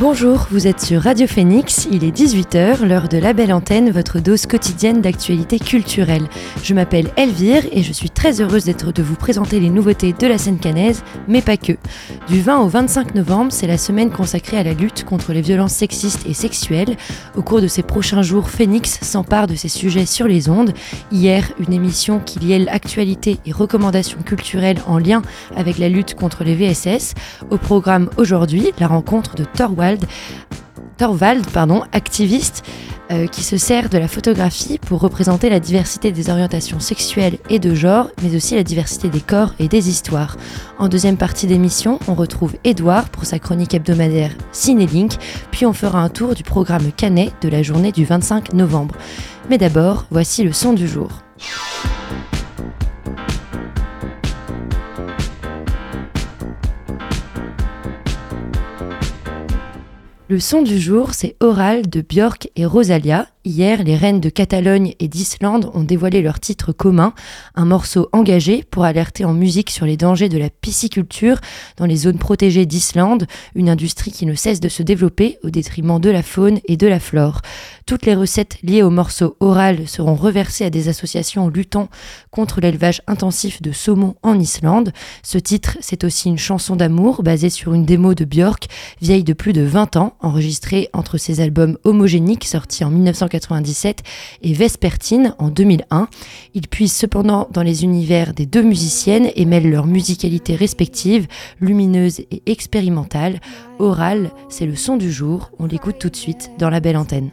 Bonjour, vous êtes sur Radio Phoenix, il est 18h, l'heure de la belle antenne, votre dose quotidienne d'actualité culturelle. Je m'appelle Elvire et je suis très heureuse d'être de vous présenter les nouveautés de la scène canaise, mais pas que. Du 20 au 25 novembre, c'est la semaine consacrée à la lutte contre les violences sexistes et sexuelles. Au cours de ces prochains jours, Phoenix s'empare de ces sujets sur les ondes. Hier, une émission qui liait actualité et recommandations culturelles en lien avec la lutte contre les VSS. Au programme aujourd'hui, la rencontre de Thorwald Thorvald, pardon, activiste euh, qui se sert de la photographie pour représenter la diversité des orientations sexuelles et de genre, mais aussi la diversité des corps et des histoires. En deuxième partie d'émission, on retrouve Edouard pour sa chronique hebdomadaire Cinélink, puis on fera un tour du programme Canet de la journée du 25 novembre. Mais d'abord, voici le son du jour. Le son du jour, c'est Oral de Björk et Rosalia, Hier, les reines de Catalogne et d'Islande ont dévoilé leur titre commun, un morceau engagé pour alerter en musique sur les dangers de la pisciculture dans les zones protégées d'Islande, une industrie qui ne cesse de se développer au détriment de la faune et de la flore. Toutes les recettes liées au morceau oral seront reversées à des associations luttant contre l'élevage intensif de saumon en Islande. Ce titre, c'est aussi une chanson d'amour basée sur une démo de Björk, vieille de plus de 20 ans, enregistrée entre ses albums homogéniques sortis en 1990 et Vespertine en 2001. Ils puissent cependant dans les univers des deux musiciennes et mêlent leurs musicalités respectives, lumineuses et expérimentales. Oral, c'est le son du jour, on l'écoute tout de suite dans la belle antenne.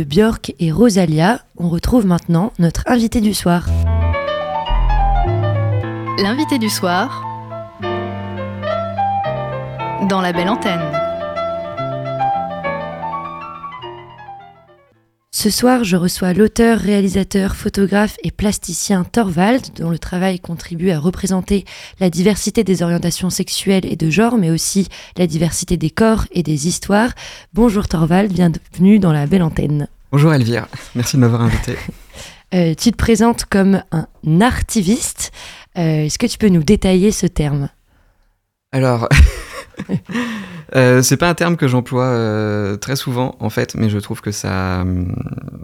De Björk et Rosalia, on retrouve maintenant notre invité du soir. L'invité du soir dans la belle antenne. Ce soir, je reçois l'auteur, réalisateur, photographe et plasticien Thorvald, dont le travail contribue à représenter la diversité des orientations sexuelles et de genre, mais aussi la diversité des corps et des histoires. Bonjour Thorvald, bienvenue dans la belle antenne. Bonjour Elvire, merci de m'avoir invité. Euh, tu te présentes comme un artiviste. Euh, est-ce que tu peux nous détailler ce terme? Alors, euh, c'est pas un terme que j'emploie euh, très souvent en fait, mais je trouve que ça, hum,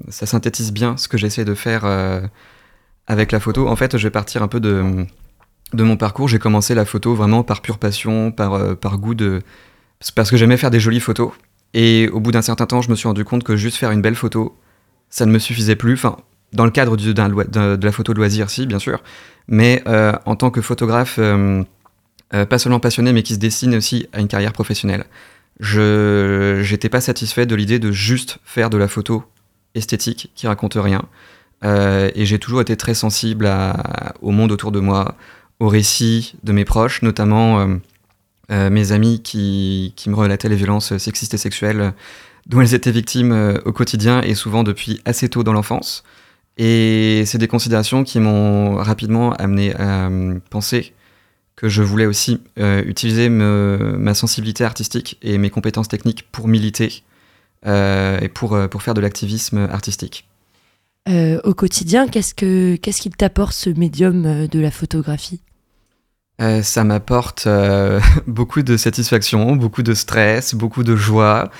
ça synthétise bien ce que j'essaie de faire euh, avec la photo. En fait, je vais partir un peu de, de mon parcours. J'ai commencé la photo vraiment par pure passion, par, par goût de. parce que j'aimais faire des jolies photos. Et au bout d'un certain temps, je me suis rendu compte que juste faire une belle photo, ça ne me suffisait plus. Enfin, dans le cadre du, de la photo de loisir, si, bien sûr. Mais en tant que photographe euh, pas seulement passionné, mais qui se destine aussi à une carrière professionnelle. Je n'étais pas satisfait de l'idée de juste faire de la photo esthétique qui raconte rien. Euh, et j'ai toujours été très sensible au monde autour de moi, aux récits de mes proches, notamment euh, mes amis qui, qui, me relataient les violences sexistes et sexuelles dont elles étaient victimes au quotidien et souvent depuis assez tôt dans l'enfance. Et c'est des considérations qui m'ont rapidement amené à penser que je voulais aussi euh, utiliser ma sensibilité artistique et mes compétences techniques pour militer euh, et pour, euh, pour faire de l'activisme artistique. au quotidien, qu'est-ce qu'il t'apporte ce médium de la photographie? Ça m'apporte beaucoup de satisfaction, beaucoup de stress, beaucoup de joie,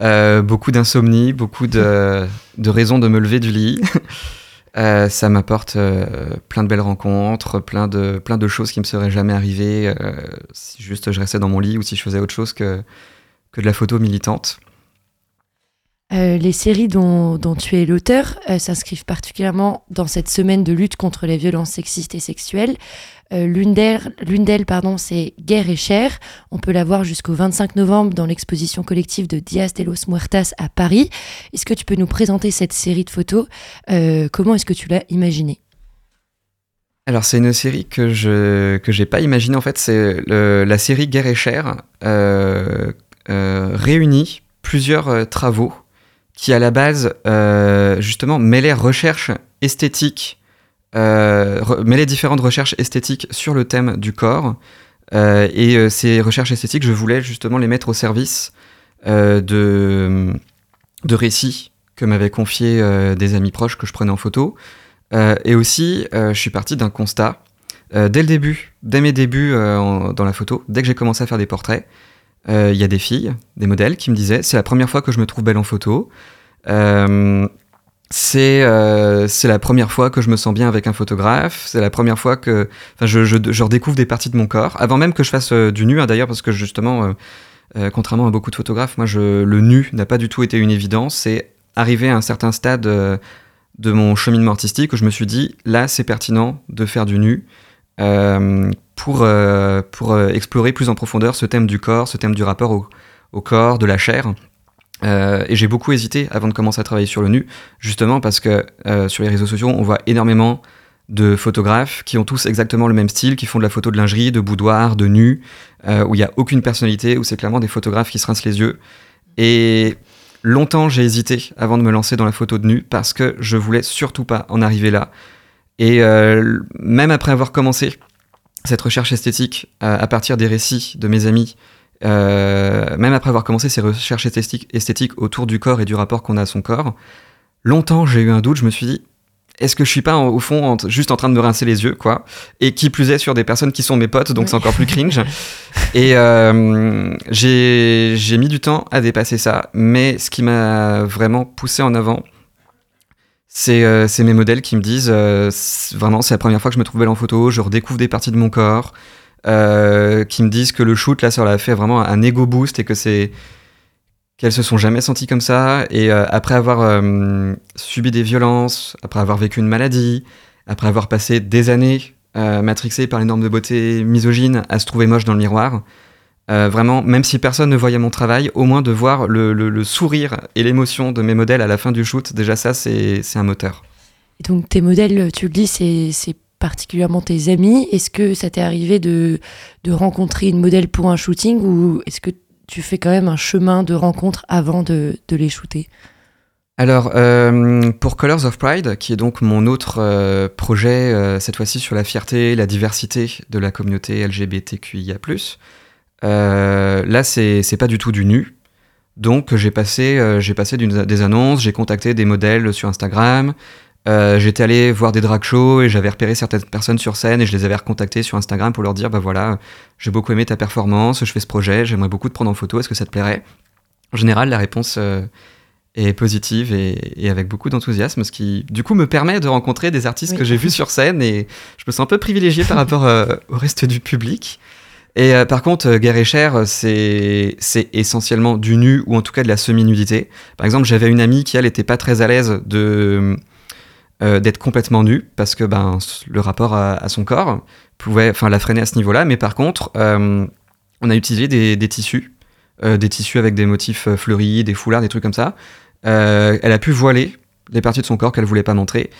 beaucoup d'insomnie, beaucoup de, de raisons de me lever du lit. Euh, ça m'apporte euh, plein de belles rencontres, plein de, plein de choses qui me seraient jamais arrivées euh, si juste je restais dans mon lit ou si je faisais autre chose que, que de la photo militante. les séries dont, dont, tu es l'auteur s'inscrivent particulièrement dans cette semaine de lutte contre les violences sexistes et sexuelles. Euh, l'une d'elles, pardon, c'est Guerre et chair. On peut la voir jusqu'au 25 novembre dans l'exposition collective de Dias de los Muertas à Paris. Est-ce que tu peux nous présenter cette série de photos? Euh, Comment est-ce que tu l'as imaginée? Alors c'est une série que je que j'ai pas imaginée en fait c'est la série Guerre et chair euh, réunit plusieurs travaux qui à la base justement mêlaient recherche esthétique mêler différentes recherches esthétiques sur le thème du corps. Euh, et euh, ces recherches esthétiques, je voulais justement les mettre au service de, de récits que m'avaient confiés des amis proches que je prenais en photo. et aussi, je suis parti d'un constat. dès le début, dès mes débuts dans la photo, dès que j'ai commencé à faire des portraits, il y a des filles, des modèles qui me disaient c'est la première fois que je me trouve belle en photo. Euh, c'est la première fois que je me sens bien avec un photographe. C'est la première fois que je, je, redécouvre des parties de mon corps. Avant même que je fasse euh, du nu, hein, d'ailleurs, parce que justement, euh, contrairement à beaucoup de photographes, moi, je, le nu n'a pas du tout été une évidence. C'est arrivé à un certain stade de mon cheminement artistique où je me suis dit, là, c'est pertinent de faire du nu pour, pour explorer plus en profondeur ce thème du corps, ce thème du rapport au corps, de la chair. Euh, et j'ai beaucoup hésité avant de commencer à travailler sur le nu, justement parce que euh, sur les réseaux sociaux, on voit énormément de photographes qui ont tous exactement le même style, qui font de la photo de lingerie, de boudoir, de nu, euh, où il n'y a aucune personnalité, où c'est clairement des photographes qui se rincent les yeux. Et longtemps, j'ai hésité avant de me lancer dans la photo de nu parce que je voulais surtout pas en arriver là. Et même après avoir commencé cette recherche esthétique à partir des récits de mes amis, euh, même après avoir commencé ces recherches esthétiques, esthétiques autour du corps et du rapport qu'on a à son corps, longtemps j'ai eu un doute, je me suis dit, est-ce que je suis pas au fond juste en train de me rincer les yeux, quoi? Et qui plus est sur des personnes qui sont mes potes, donc c'est encore plus cringe. Et euh, j'ai mis du temps à dépasser ça, mais ce qui m'a vraiment poussé en avant, c'est euh, mes modèles qui me disent vraiment c'est la première fois que je me trouve belle en photo, je redécouvre des parties de mon corps, euh, qui me disent que le shoot, là, ça leur a fait vraiment un ego boost et que c'est qu'elles se sont jamais senties comme ça. Et euh, après avoir euh, subi des violences, après avoir vécu une maladie, après avoir passé des années matrixées par les normes de beauté misogynes à se trouver moche dans le miroir, vraiment, même si personne ne voyait mon travail, au moins de voir le, sourire et l'émotion de mes modèles à la fin du shoot, déjà ça, c'est un moteur. Et donc tes modèles, tu le dis, c'est particulièrement tes amis. Est-ce que ça t'est arrivé de, de rencontrer une modèle pour un shooting ou est-ce que tu fais quand même un chemin de rencontre avant de, de les shooter? Alors, euh, pour Colors of Pride, qui est donc mon autre euh, projet, euh, cette fois-ci sur la fierté, la diversité de la communauté LGBTQIA, là, c'est pas du tout du nu. Donc, j'ai passé, passé des annonces, j'ai contacté des modèles sur Instagram, j'étais allé voir des drag shows et j'avais repéré certaines personnes sur scène et je les avais recontactées sur Instagram pour leur dire bah voilà, j'ai beaucoup aimé ta performance, je fais ce projet, j'aimerais beaucoup te prendre en photo, est-ce que ça te plairait? En général, la réponse et positive et, avec beaucoup d'enthousiasme, ce qui du coup me permet de rencontrer des artistes que j'ai vus sur scène et je me sens un peu privilégié par rapport euh, au reste du public. Et euh, par contre, euh, Guerre et Cher, c'est essentiellement du nu ou en tout cas de la semi-nudité. Par exemple, j'avais une amie qui elle était pas très à l'aise de d'être complètement nue parce que ben le rapport à, son corps pouvait enfin la freiner à ce niveau-là. Mais par contre, on a utilisé des, tissus. des tissus avec des motifs fleuris, des foulards, des trucs comme ça, euh, elle a pu voiler les parties de son corps qu'elle voulait pas montrer.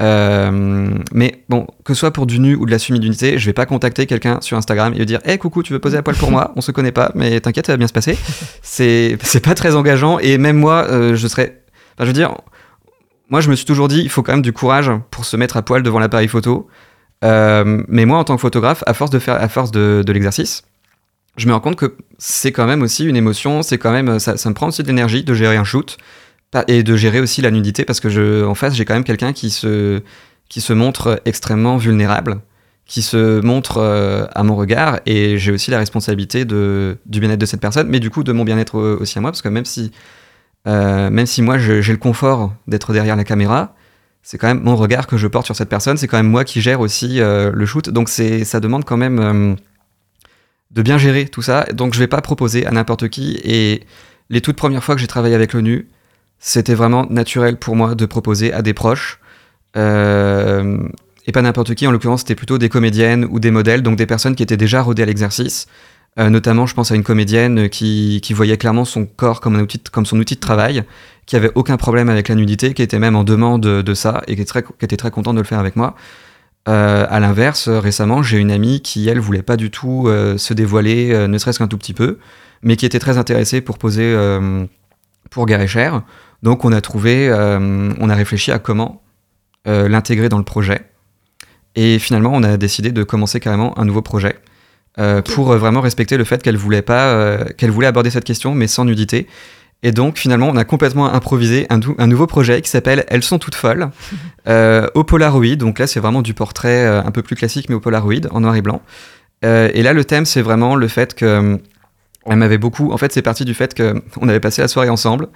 Euh, mais bon, que ce soit pour du nu ou de la semi-nudité, je vais pas contacter quelqu'un sur Instagram et lui dire Hey, coucou, tu veux poser la poil pour moi? On se connaît pas, mais t'inquiète, ça va bien se passer. C'est, pas très engageant et même moi, euh, je serais. Enfin, je veux dire, moi, je me suis toujours dit Il faut quand même du courage pour se mettre à poil devant l'appareil photo. mais moi, en tant que photographe, à force de faire, à force de, l'exercice, je me rends compte que c'est quand même aussi une émotion, c'est quand même, ça, me prend aussi de l'énergie de gérer un shoot et de gérer aussi la nudité parce que en face, j'ai quand même quelqu'un qui se, qui se montre extrêmement vulnérable, qui se montre euh, à mon regard et j'ai aussi la responsabilité du bien-être de cette personne, mais du coup de mon bien-être aussi à moi parce que même si, euh, même si moi j'ai le confort d'être derrière la caméra, c'est quand même mon regard que je porte sur cette personne, c'est quand même moi qui gère aussi euh, le shoot, donc ça demande quand même de bien gérer tout ça, donc je vais pas proposer à n'importe qui. Et les toutes premières fois que j'ai travaillé avec l'ONU, c'était vraiment naturel pour moi de proposer à des proches. Euh, et pas n'importe qui, en l'occurrence, c'était plutôt des comédiennes ou des modèles, donc des personnes qui étaient déjà rodées à l'exercice. Euh, notamment, je pense à une comédienne qui, voyait clairement son corps comme, son outil de travail, qui avait aucun problème avec la nudité, qui était même en demande de, ça et qui était, très, contente de le faire avec moi. Euh, à l'inverse, récemment, j'ai une amie qui, elle, voulait pas du tout se dévoiler, ne serait-ce qu'un tout petit peu, mais qui était très intéressée pour poser pour Cher. Donc on a trouvé, euh, on a réfléchi à comment euh, l'intégrer dans le projet. Et finalement, on a décidé de commencer carrément un nouveau projet euh, pour vraiment respecter le fait qu'elle voulait pas, qu'elle voulait aborder cette question, mais sans nudité. Et donc finalement, on a complètement improvisé un, un nouveau projet qui s'appelle Elles sont toutes folles au Polaroid. Donc là, c'est vraiment du portrait un peu plus classique, mais au Polaroid en noir et blanc. et là, le thème, c'est vraiment le fait que elle m'avait beaucoup. En fait, c'est parti du fait qu'on avait passé la soirée ensemble.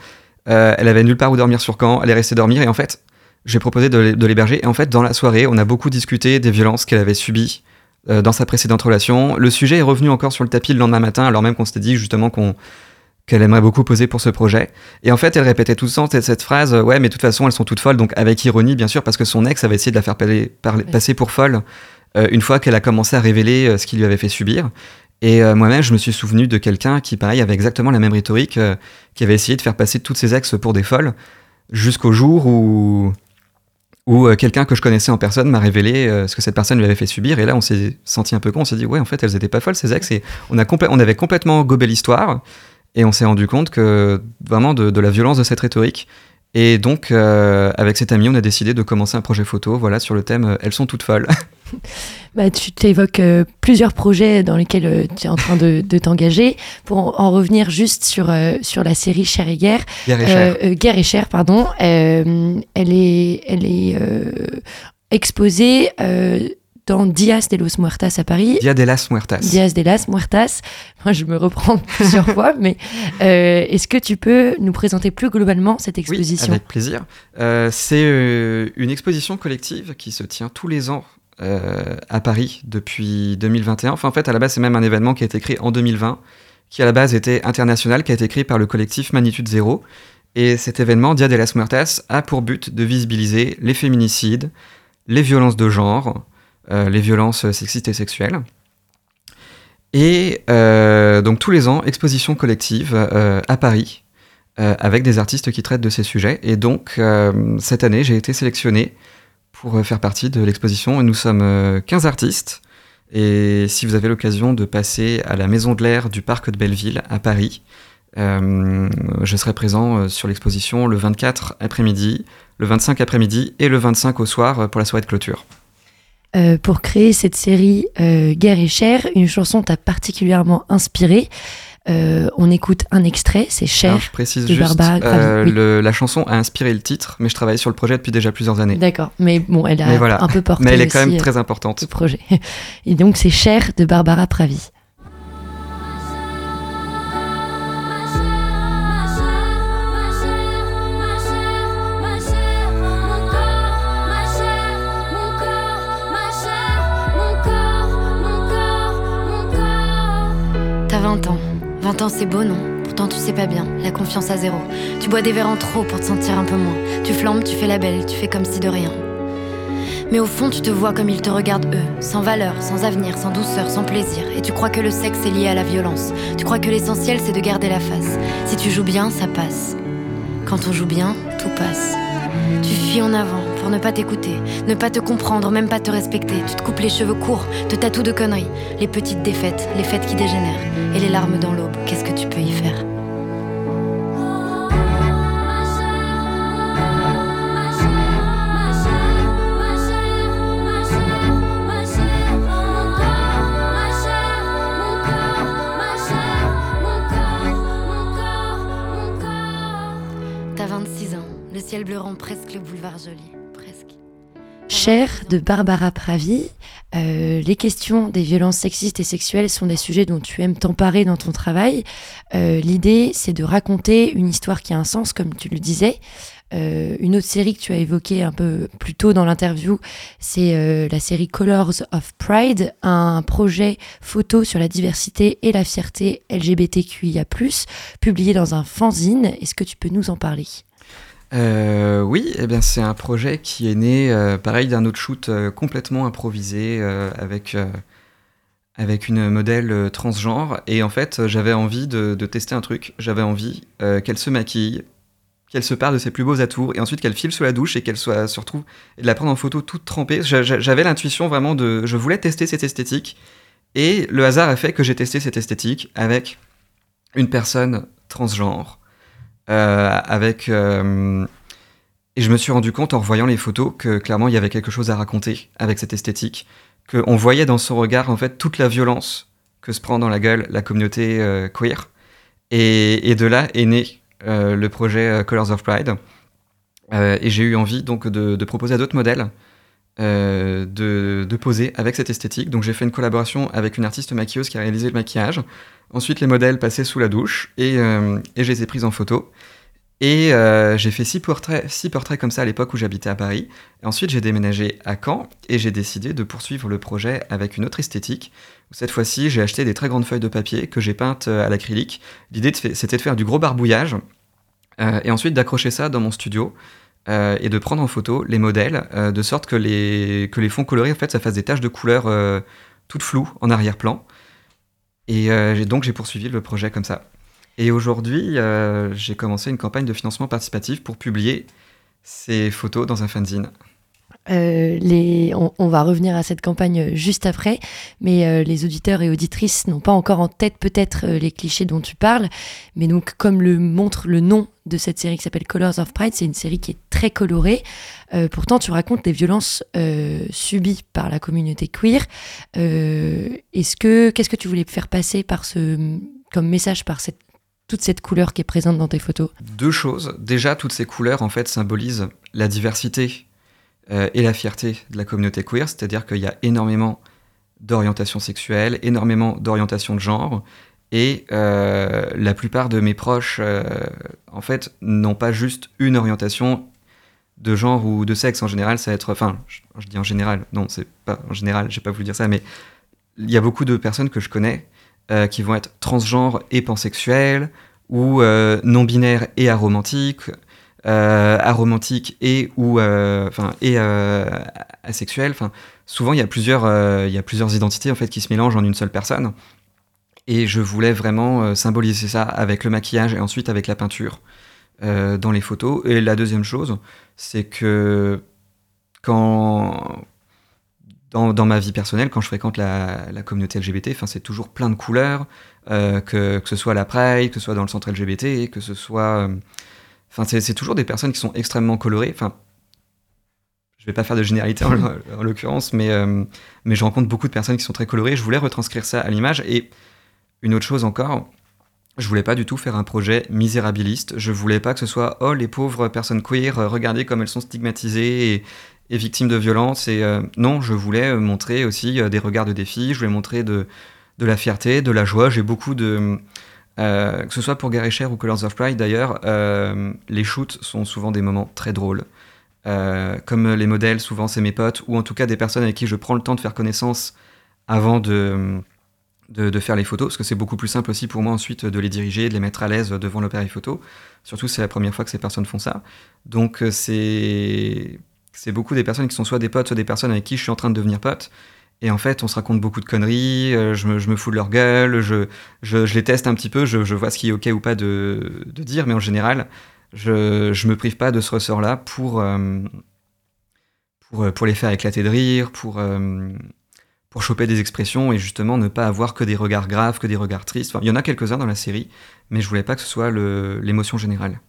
Euh, elle avait nulle part où dormir sur camp, elle est restée dormir et en fait, j'ai proposé de, l'héberger. Et en fait, dans la soirée, on a beaucoup discuté des violences qu'elle avait subies euh, dans sa précédente relation. Le sujet est revenu encore sur le tapis le lendemain matin, alors même qu'on s'était dit justement qu'on qu'elle aimerait beaucoup poser pour ce projet. Et en fait, elle répétait tout le temps cette phrase Ouais, mais de toute façon, elles sont toutes folles. Donc, avec ironie, bien sûr, parce que son ex avait essayé de la faire passer pour folle euh, une fois qu'elle a commencé à révéler ce qu'il lui avait fait subir. Et euh, moi-même, je me suis souvenu de quelqu'un qui, pareil, avait exactement la même rhétorique, euh, qui avait essayé de faire passer toutes ses ex pour des folles, jusqu'au jour où, où euh, quelqu'un que je connaissais en personne m'a révélé ce que cette personne lui avait fait subir. Et là, on s'est senti un peu con, on s'est dit, ouais, en fait, elles étaient pas folles, ces ex. Et on, a on avait complètement gobé l'histoire, et on s'est rendu compte que vraiment de, de, la violence de cette rhétorique. Et donc, avec cet ami, on a décidé de commencer un projet photo, voilà, sur le thème Elles sont toutes folles. Bah, tu t'évoques euh, plusieurs projets dans lesquels euh, tu es en train de, t'engager. Pour en, revenir juste sur, euh, sur la série Cher et Guerre. Guerre et Cher. Guerre et Cher, pardon. elle est, elle est exposée dans Dias de los Muertas à Paris. Dia de las Muertas. Dias de las Muertas. Moi, je me reprends plusieurs fois, mais est-ce que tu peux nous présenter plus globalement cette exposition? oui, Avec plaisir. c'est une exposition collective qui se tient tous les ans euh, à Paris depuis 2021. Enfin, en fait, à la base, c'est même un événement qui a été créé en 2020, qui à la base était international, qui a été créé par le collectif Magnitude Zéro. Et cet événement, Dia de las Muertas, a pour but de visibiliser les féminicides, les violences de genre, euh, les violences sexistes et sexuelles. Et donc tous les ans, exposition collective à Paris, avec des artistes qui traitent de ces sujets. Et donc cette année, j'ai été sélectionné pour faire partie de l'exposition. Nous sommes 15 artistes. Et si vous avez l'occasion de passer à la Maison de l'Air du Parc de Belleville à Paris, euh, je serai présent euh, sur l'exposition le 24 après-midi, le 25 après-midi et le 25 au soir euh, pour la soirée de clôture. pour créer cette série Guerre et chair, une chanson t'a particulièrement inspiré. On écoute un extrait, c'est Cher je précise de juste, la chanson a inspiré le titre, mais je travaille sur le projet depuis déjà plusieurs années. D'accord, mais bon, elle a un peu porté. Mais elle est quand même très importante. Le projet. Et donc c'est Cher de Barbara Pravi. T'as 20 ans. 20 ans, c'est beau, non? Pourtant, tu sais pas bien. La confiance à zéro. Tu bois des verres en trop pour te sentir un peu moins. Tu flambes, tu fais la belle, tu fais comme si de rien. Mais au fond, tu te vois comme ils te regardent eux, sans valeur, sans avenir, sans douceur, sans plaisir. Et tu crois que le sexe est lié à la violence. Tu crois que l'essentiel, c'est de garder la face. Si tu joues bien, ça passe. Quand on joue bien, tout passe. Tu fuis en avant pour ne pas t'écouter, ne pas te comprendre, même pas te respecter. Tu te coupes les cheveux courts, te tatoues de conneries. Les petites défaites, les fêtes qui dégénèrent. Et les larmes dans l'aube, qu'est-ce que tu peux y faire? T'as 26 ans, le ciel bleu rend presque le boulevard joli. Cher de Barbara Pravi, euh, les questions des violences sexistes et sexuelles sont des sujets dont tu aimes t'emparer dans ton travail. Euh, l'idée, c'est de raconter une histoire qui a un sens, comme tu le disais. Euh, une autre série que tu as évoquée un peu plus tôt dans l'interview, c'est la série Colors of Pride, un projet photo sur la diversité et la fierté LGBTQIA+, publié dans un fanzine. Est-ce que tu peux nous en parler? Euh, oui, eh bien c'est un projet qui est né, euh, pareil, d'un autre shoot euh, complètement improvisé avec, avec une modèle transgenre. Et en fait, j'avais envie de, tester un truc. J'avais envie qu'elle se maquille, qu'elle se parle de ses plus beaux atours, et ensuite qu'elle file sous la douche et qu'elle soit se retrouve et de la prendre en photo toute trempée. J'avais l'intuition vraiment de, je voulais tester cette esthétique. Et le hasard a fait que j'ai testé cette esthétique avec une personne transgenre avec euh, et je me suis rendu compte en revoyant les photos que clairement il y avait quelque chose à raconter avec cette esthétique, qu'on voyait dans son regard en fait toute la violence que se prend dans la gueule la communauté euh, queer. Et, de là est né le projet Colors of Pride. et j'ai eu envie donc de, proposer à d'autres modèles de, de, poser avec cette esthétique. Donc j'ai fait une collaboration avec une artiste maquilleuse qui a réalisé le maquillage. Ensuite, les modèles passaient sous la douche et, euh, je les ai prises en photo. Et euh, j'ai fait six portraits, six portraits comme ça à l'époque où j'habitais à Paris. Ensuite, j'ai déménagé à Caen et j'ai décidé de poursuivre le projet avec une autre esthétique. Cette fois-ci, j'ai acheté des très grandes feuilles de papier que j'ai peintes euh, à l'acrylique. L'idée, c'était de faire du gros barbouillage et ensuite d'accrocher ça dans mon studio. Et de prendre en photo les modèles de sorte que les, que les fonds colorés, en fait, ça fasse des taches de couleur toutes floues en arrière-plan. Et euh, donc j'ai poursuivi le projet comme ça. Et aujourd'hui, euh, j'ai commencé une campagne de financement participatif pour publier ces photos dans un fanzine. Euh, on, va revenir à cette campagne juste après, mais les auditeurs et auditrices n'ont pas encore en tête peut-être les clichés dont tu parles, mais donc comme le montre le nom de cette série qui s'appelle Colors of Pride, c'est une série qui est très colorée. pourtant, tu racontes des violences subies par la communauté queer. Est-ce que qu'est-ce que tu voulais faire passer par ce comme message par cette toute cette couleur qui est présente dans tes photos? Deux choses. Déjà, toutes ces couleurs en fait symbolisent la diversité euh, et la fierté de la communauté queer, c'est-à-dire qu'il y a énormément d'orientation sexuelle, énormément d'orientation de genre, et euh, la plupart de mes proches, euh, en fait, n'ont pas juste une orientation de genre ou de sexe. En général, ça va être, enfin, je, dis en général, non, c'est pas en général, j'ai pas voulu dire ça, mais il y a beaucoup de personnes que je connais qui vont être transgenres et pansexuels, ou non binaires et aromantiques, aromantique et ou euh, enfin et euh, asexuel. Enfin, souvent il y a plusieurs il y a plusieurs identités en fait qui se mélangent en une seule personne. Et je voulais vraiment symboliser ça avec le maquillage et ensuite avec la peinture dans les photos. Et la deuxième chose, c'est que quand dans, ma vie personnelle, quand je fréquente la, communauté LGBT, c'est toujours plein de couleurs, que, que, ce soit à la Pride, que ce soit dans le centre LGBT, que ce soit Enfin, c'est toujours des personnes qui sont extrêmement colorées. Enfin, je vais pas faire de généralité en, l'occurrence, mais, euh, mais je rencontre beaucoup de personnes qui sont très colorées. Je voulais retranscrire ça à l'image. Et une autre chose encore, je voulais pas du tout faire un projet misérabiliste. Je voulais pas que ce soit oh les pauvres personnes queer, euh, regardez comme elles sont stigmatisées et, victimes de violence. Et euh, non, je voulais montrer aussi des regards de défi. Je voulais montrer de, de la fierté, de la joie. J'ai beaucoup de euh, que ce soit pour Gary Cher ou Colors of Pride d'ailleurs, euh, les shoots sont souvent des moments très drôles. Euh, comme les modèles, souvent c'est mes potes, ou en tout cas des personnes avec qui je prends le temps de faire connaissance avant de, de, faire les photos, parce que c'est beaucoup plus simple aussi pour moi ensuite de les diriger, de les mettre à l'aise devant l'appareil photo. Surtout c'est la première fois que ces personnes font ça. Donc c'est beaucoup des personnes qui sont soit des potes, soit des personnes avec qui je suis en train de devenir pote. Et en fait, on se raconte beaucoup de conneries, euh, je, me, fous de leur gueule, je, les teste un petit peu, je, vois ce qui est OK ou pas de, dire, mais en général, je ne me prive pas de ce ressort-là pour, euh, euh, pour, les faire éclater de rire, pour, pour choper des expressions et justement ne pas avoir que des regards graves, que des regards tristes. Il y en a quelques-uns dans la série, mais je voulais pas que ce soit l'émotion générale.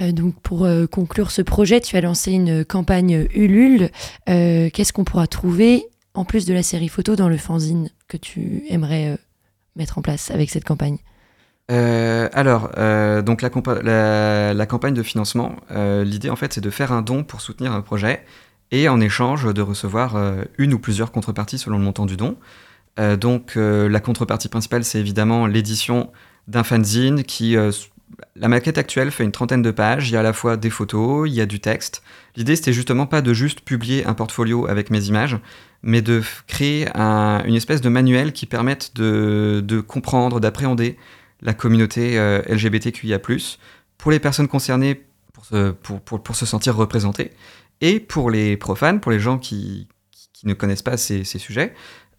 donc pour conclure ce projet, tu as lancé une campagne Ulule. Qu'est-ce qu'on pourra trouver en plus de la série photo dans le fanzine que tu aimerais euh, mettre en place avec cette campagne? Euh, alors, euh, donc la, campagne de financement, l'idée en fait c'est de faire un don pour soutenir un projet et en échange de recevoir une ou plusieurs contreparties selon le montant du don. donc la contrepartie principale c'est évidemment l'édition d'un fanzine qui la maquette actuelle fait une trentaine de pages, il y a à la fois des photos, il y a du texte. L'idée c'était justement pas de juste publier un portfolio avec mes images, mais de créer une espèce de manuel qui permette de, comprendre, d'appréhender la communauté euh, LGBTQIA+, pour les personnes concernées pour se, sentir représentées, et pour les profanes, pour les gens qui, ne connaissent pas ces, sujets,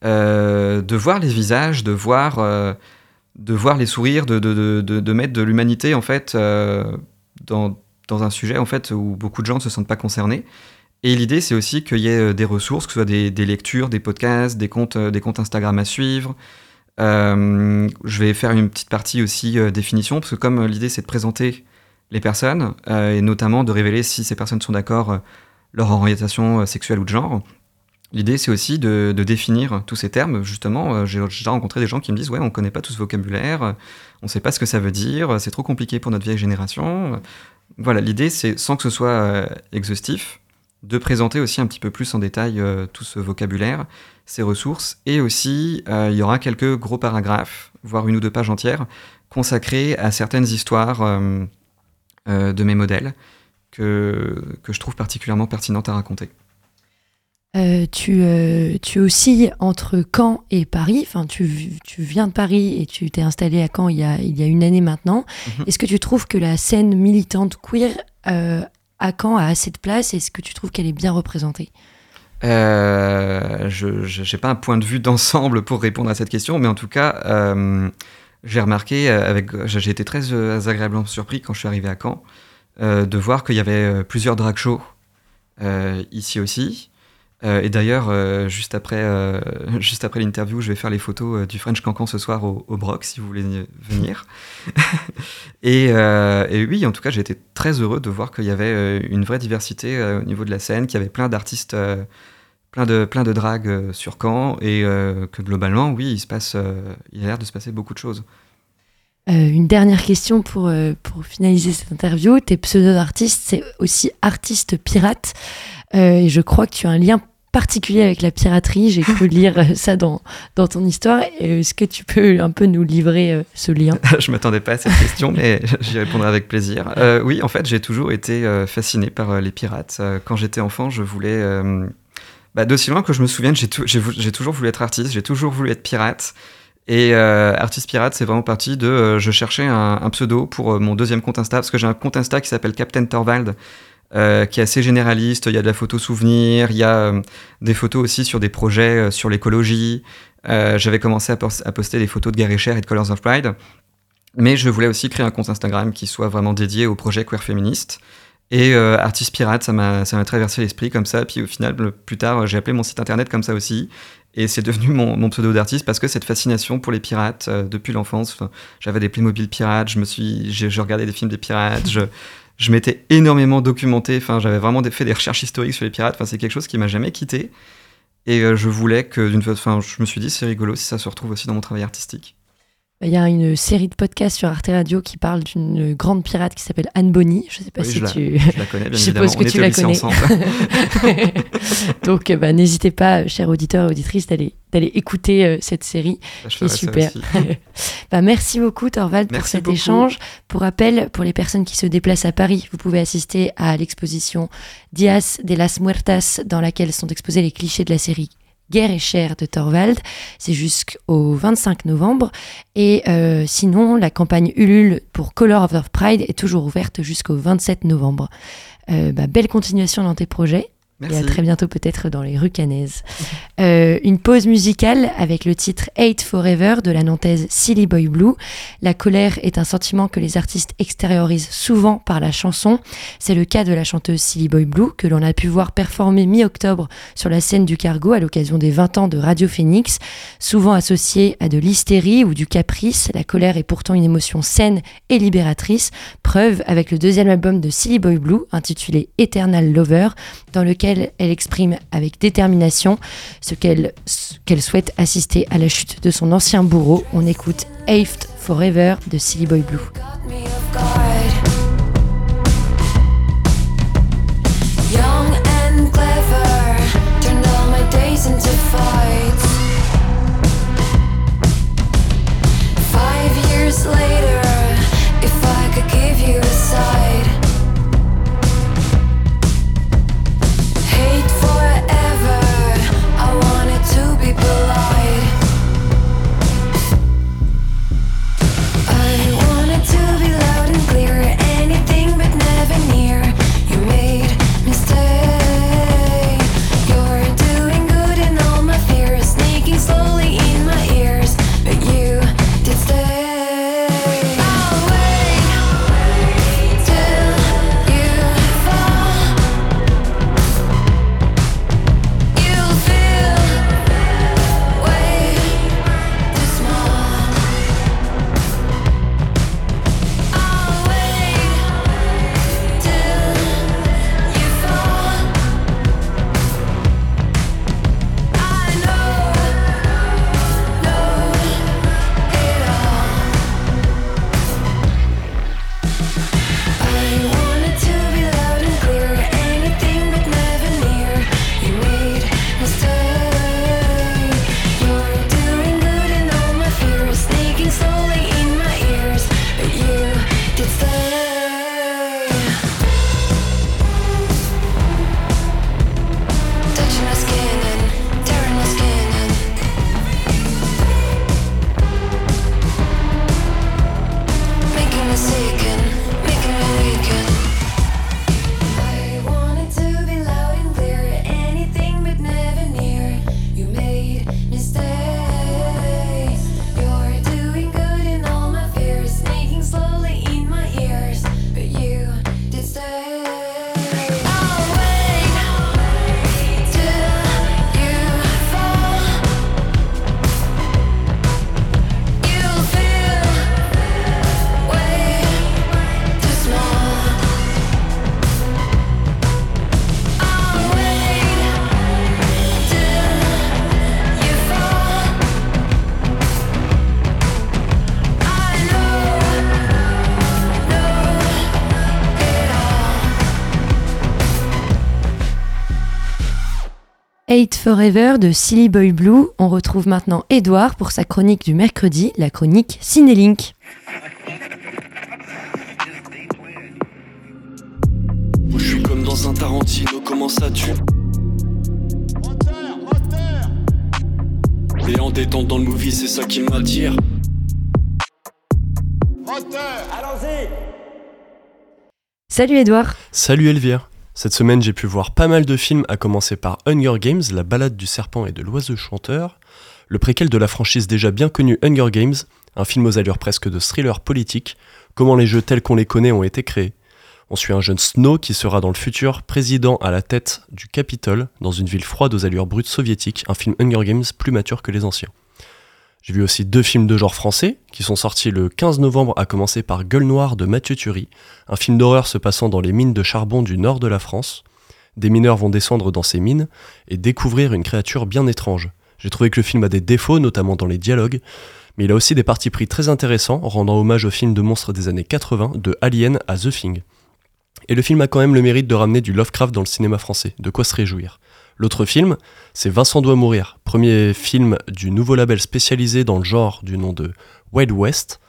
euh, de voir les visages, de voir... Euh, de voir les sourires, de, de, de, mettre de l'humanité en fait euh, dans, un sujet en fait où beaucoup de gens ne se sentent pas concernés. Et l'idée, c'est aussi qu'il y ait euh, des ressources, que ce soit des, lectures, des podcasts, des comptes, euh, des comptes Instagram à suivre. je vais faire une petite partie aussi définition, parce que comme l'idée, c'est de présenter les personnes, et notamment de révéler si ces personnes sont d'accord leur orientation sexuelle ou de genre, L'idée, c'est aussi de, définir tous ces termes. Justement, euh, j'ai déjà rencontré des gens qui me disent Ouais, on ne connaît pas tout ce vocabulaire, on ne sait pas ce que ça veut dire, c'est trop compliqué pour notre vieille génération. Voilà, l'idée, c'est, sans que ce soit euh, exhaustif, de présenter aussi un petit peu plus en détail euh, tout ce vocabulaire, ces ressources. Et aussi, il y aura quelques gros paragraphes, voire une ou deux pages entières, consacrées à certaines histoires de mes modèles que, que je trouve particulièrement pertinentes à raconter. Euh, tu, euh, tu oscilles entre Caen et Paris. Enfin, tu, tu viens de Paris et tu t'es installé à Caen il y a, il y a une année maintenant. Mhm. Est-ce que tu trouves que la scène militante queer euh, à Caen a assez de place? Est-ce que tu trouves qu'elle est bien représentée? Je n'ai pas un point de vue d'ensemble pour répondre à cette question, mais en tout cas, j'ai remarqué, avec, j'ai été très agréablement surpris quand je suis arrivé à Caen, de voir qu'il y avait plusieurs drag shows ici aussi. Euh, et d'ailleurs, euh, juste après, euh, juste après l'interview, je vais faire les photos du French Cancan ce soir au, Broc, si vous voulez venir. et, et, oui, en tout cas, j'ai été très heureux de voir qu'il y avait une vraie diversité au niveau de la scène, qu'il y avait plein d'artistes, plein de, plein de dragues sur Caen, et que globalement, oui, il se passe, il a l'air de se passer beaucoup de choses. une dernière question pour, pour finaliser cette interview. Tes pseudos d'artistes, c'est aussi artiste pirate. et je crois que tu as un lien particulier avec la piraterie. J'ai cru lire ça dans, dans ton histoire. Est-ce que tu peux un peu nous livrer euh, ce lien? Je m'attendais pas à cette question, mais j'y répondrai avec plaisir. Euh, oui, en fait, j'ai toujours été euh, fasciné par les pirates. quand j'étais enfant, je voulais... Bah, d'aussi loin que je me souvienne, j'ai toujours voulu être artiste, j'ai toujours voulu être pirate. Et artiste pirate, c'est vraiment parti de. je cherchais un, un pseudo pour mon deuxième compte Insta, parce que j'ai un compte Insta qui s'appelle Captain Torvald, euh, qui est assez généraliste. Il y a de la photo souvenir, il y a euh, des photos aussi sur des projets euh, sur l'écologie. J'avais commencé à, poster des photos de Gary Cher et de Colors of Pride. Mais je voulais aussi créer un compte Instagram qui soit vraiment dédié au projet queer féministe. Et artiste pirate, ça m'a traversé l'esprit comme ça. Puis au final, plus tard, j'ai appelé mon site internet comme ça aussi. Et c'est devenu mon, pseudo d'artiste parce que cette fascination pour les pirates depuis l'enfance. J'avais des Playmobil pirates, je me suis, je regardais des films des pirates, je, je m'étais énormément documenté. Enfin, j'avais vraiment fait des recherches historiques sur les pirates. Enfin, c'est quelque chose qui m'a jamais quitté. Et euh, je voulais que d'une enfin, je me suis dit c'est rigolo si ça se retrouve aussi dans mon travail artistique. Il y a une série de podcasts sur Arte Radio qui parle d'une grande pirate qui s'appelle Anne Bonny. Je ne sais pas si tu. je la connais, bien je suppose que tu la connais. Donc, bah, n'hésitez pas, chers auditeurs et auditrices, d'aller d'aller écouter euh, cette série. C'est super. bah, merci beaucoup, Thorvald, pour cet échange. Pour rappel, pour les personnes qui se déplacent à Paris, vous pouvez assister à l'exposition Dias de las Muertas, dans laquelle sont exposés les clichés de la série Guerre et chair de Thorvald. C'est jusqu'au 25 novembre. Et euh, sinon, la campagne Ulule pour Color of Pride est toujours ouverte jusqu'au 27 novembre. Euh, bah, belle continuation dans tes projets. Et à très bientôt peut-être dans les rues canaises. Euh, une pause musicale avec le titre Hate Forever de la nantaise Silly Boy Blue. La colère est un sentiment que les artistes extériorisent souvent par la chanson. C'est le cas de la chanteuse Silly Boy Blue que l'on a pu voir performer mi-octobre sur la scène du Cargo à l'occasion des 20 ans de Radio Phoenix. Souvent associée à de l'hystérie ou du caprice, la colère est pourtant une émotion saine et libératrice. Preuve avec le deuxième album de Silly Boy Blue intitulé Eternal Lover dans lequel elle exprime avec détermination ce qu'elle souhaite assister à la chute de son ancien bourreau. On écoute Hate Forever de Silly Boy Blue. Forever de Silly Boy Blue. On retrouve maintenant Edouard pour sa chronique du mercredi, la chronique Cinélink. Je suis comme dans un Tarantino, comment ça tue Et en détente dans le movie, c'est ça qui m'attire. Allons-y Salut Edouard Salut Elvire cette semaine, j'ai pu voir pas mal de films, à commencer par Hunger Games, la balade du serpent et de l'oiseau chanteur, le préquel de la franchise déjà bien connue Hunger Games, un film aux allures presque de thriller politique, comment les jeux tels qu'on les connaît ont été créés? On suit un jeune Snow qui sera dans le futur président à la tête du Capitole, dans une ville froide aux allures brutes soviétiques, un film Hunger Games plus mature que les anciens. J'ai vu aussi deux films de genre français qui sont sortis le 15 novembre, à commencer par Gueule Noire de Mathieu Turi, un film d'horreur se passant dans les mines de charbon du nord de la France. Des mineurs vont descendre dans ces mines et découvrir une créature bien étrange. J'ai trouvé que le film a des défauts, notamment dans les dialogues, mais il a aussi des parties pris très intéressants, rendant hommage au film de monstres des années 80, de Alien à The Thing. Et le film a quand même le mérite de ramener du Lovecraft dans le cinéma français, de quoi se réjouir. L'autre film, c'est Vincent doit mourir, premier film du nouveau label spécialisé dans le genre du nom de Wild West,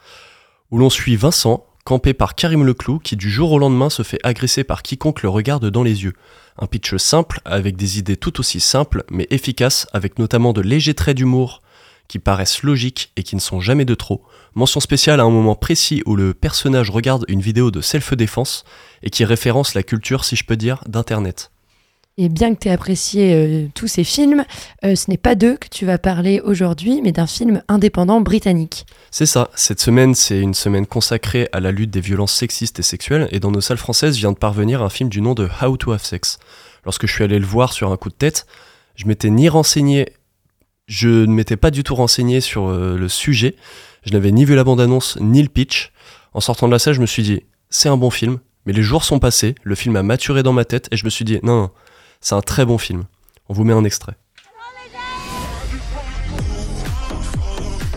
où l'on suit Vincent, campé par Karim Leclou, qui du jour au lendemain se fait agresser par quiconque le regarde dans les yeux. Un pitch simple, avec des idées tout aussi simples, mais efficaces, avec notamment de légers traits d'humour qui paraissent logiques et qui ne sont jamais de trop. Mention spéciale à un moment précis où le personnage regarde une vidéo de self-défense et qui référence la culture, si je peux dire, d'Internet. Et bien que tu aies apprécié euh, tous ces films, euh, ce n'est pas d'eux que tu vas parler aujourd'hui, mais d'un film indépendant britannique. C'est ça, cette semaine, c'est une semaine consacrée à la lutte des violences sexistes et sexuelles, et dans nos salles françaises vient de parvenir un film du nom de How to Have Sex. Lorsque je suis allé le voir sur un coup de tête, je m'étais ni renseigné, je ne m'étais pas du tout renseigné sur euh, le sujet, je n'avais ni vu la bande-annonce, ni le pitch. En sortant de la salle, je me suis dit, c'est un bon film, mais les jours sont passés, le film a maturé dans ma tête, et je me suis dit, non, non c'est un très bon film. On vous met un extrait.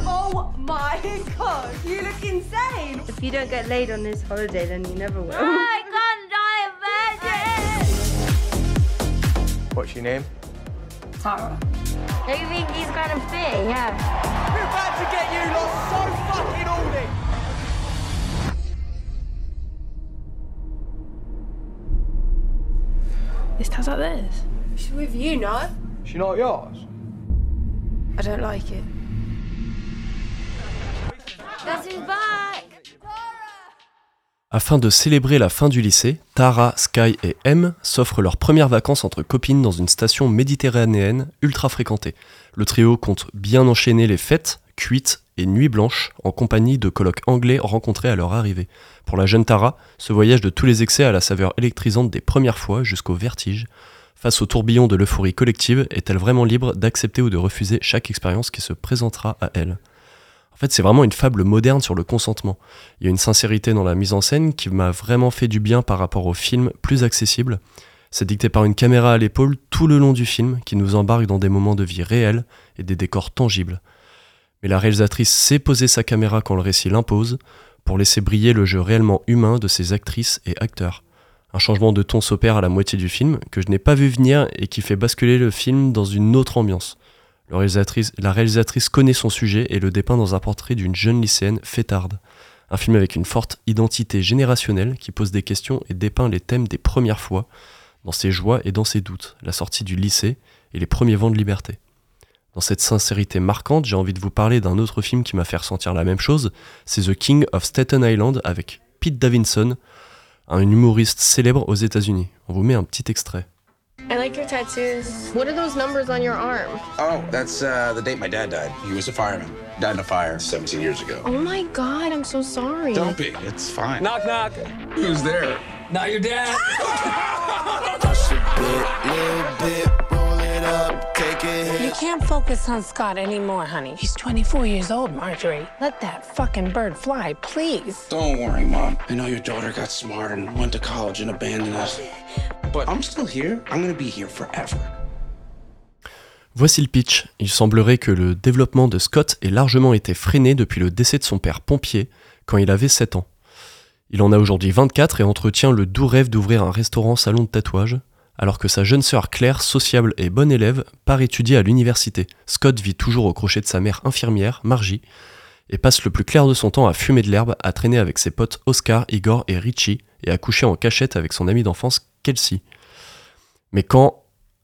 Oh my god, you look insane! If you don't get laid on this holiday, then you never will. I can't die a virgin! What's your name? Tara. You think he's gonna fit, yeah. We're about to get you lot so fucking horny! This tastes like this. She's with you, no? She not yours? I don't like it. That's his back! Afin de célébrer la fin du lycée, Tara, Sky et M s'offrent leurs premières vacances entre copines dans une station méditerranéenne ultra fréquentée. Le trio compte bien enchaîner les fêtes, cuites et nuits blanches en compagnie de colloques anglais rencontrés à leur arrivée. Pour la jeune Tara, ce voyage de tous les excès à la saveur électrisante des premières fois jusqu'au vertige, face au tourbillon de l'euphorie collective, est-elle vraiment libre d'accepter ou de refuser chaque expérience qui se présentera à elle? En fait, c'est vraiment une fable moderne sur le consentement. Il y a une sincérité dans la mise en scène qui m'a vraiment fait du bien par rapport au film plus accessible. C'est dicté par une caméra à l'épaule tout le long du film qui nous embarque dans des moments de vie réels et des décors tangibles. Mais la réalisatrice sait poser sa caméra quand le récit l'impose, pour laisser briller le jeu réellement humain de ses actrices et acteurs. Un changement de ton s'opère à la moitié du film, que je n'ai pas vu venir et qui fait basculer le film dans une autre ambiance. La réalisatrice, connaît son sujet et le dépeint dans un portrait d'une jeune lycéenne fêtarde. Un film avec une forte identité générationnelle qui pose des questions et dépeint les thèmes des premières fois, dans ses joies et dans ses doutes, la sortie du lycée et les premiers vents de liberté. Dans cette sincérité marquante, j'ai envie de vous parler d'un autre film qui m'a fait ressentir la même chose, c'est The King of Staten Island avec Pete Davidson, un humoriste célèbre aux États-Unis. On vous met un petit extrait. I like your tattoos. What are those numbers on your arm? Oh, that's uh, the date my dad died. He was a fireman. Died in a fire 17 years ago. Oh my god, I'm so sorry. Don't be. It's fine. Knock, knock. Who's there? Not your dad. can't focus on Scott anymore, honey. He's 24 years old, Marjorie. Let that fucking bird fly, please. Don't worry, Mom. I know your daughter got smart and went to college and abandoned us. But I'm still here. I'm gonna be here forever. Voici le pitch. Il semblerait que le développement de Scott ait largement été freiné depuis le décès de son père pompier quand il avait 7 ans. Il en a aujourd'hui 24 et entretient le doux rêve d'ouvrir un restaurant salon de tatouage, alors que sa jeune sœur Claire, sociable et bonne élève, part étudier à l'université. Scott vit toujours au crochet de sa mère infirmière, Margie, et passe le plus clair de son temps à fumer de l'herbe, à traîner avec ses potes Oscar, Igor et Richie, et à coucher en cachette avec son ami d'enfance Kelsey. Mais quand,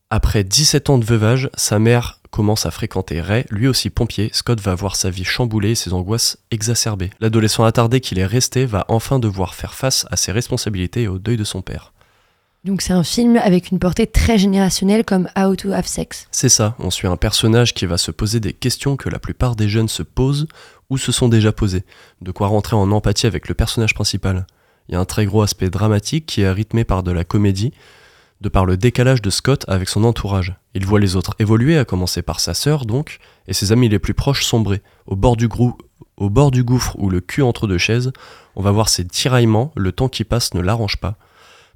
après 17 ans de veuvage, sa mère commence à fréquenter Ray, lui aussi pompier, Scott va voir sa vie chamboulée et ses angoisses exacerbées. L'adolescent attardé qu'il est resté va enfin devoir faire face à ses responsabilités et au deuil de son père. Donc c'est un film avec une portée très générationnelle comme How to Have Sex. C'est ça, on suit un personnage qui va se poser des questions que la plupart des jeunes se posent ou se sont déjà posées, de quoi rentrer en empathie avec le personnage principal. Il y a un très gros aspect dramatique qui est rythmé par de la comédie, de par le décalage de Scott avec son entourage. Il voit les autres évoluer, à commencer par sa sœur donc, et ses amis les plus proches sombrer. Au bord du, au bord du gouffre ou le cul entre deux chaises, on va voir ses tiraillements, le temps qui passe ne l'arrange pas.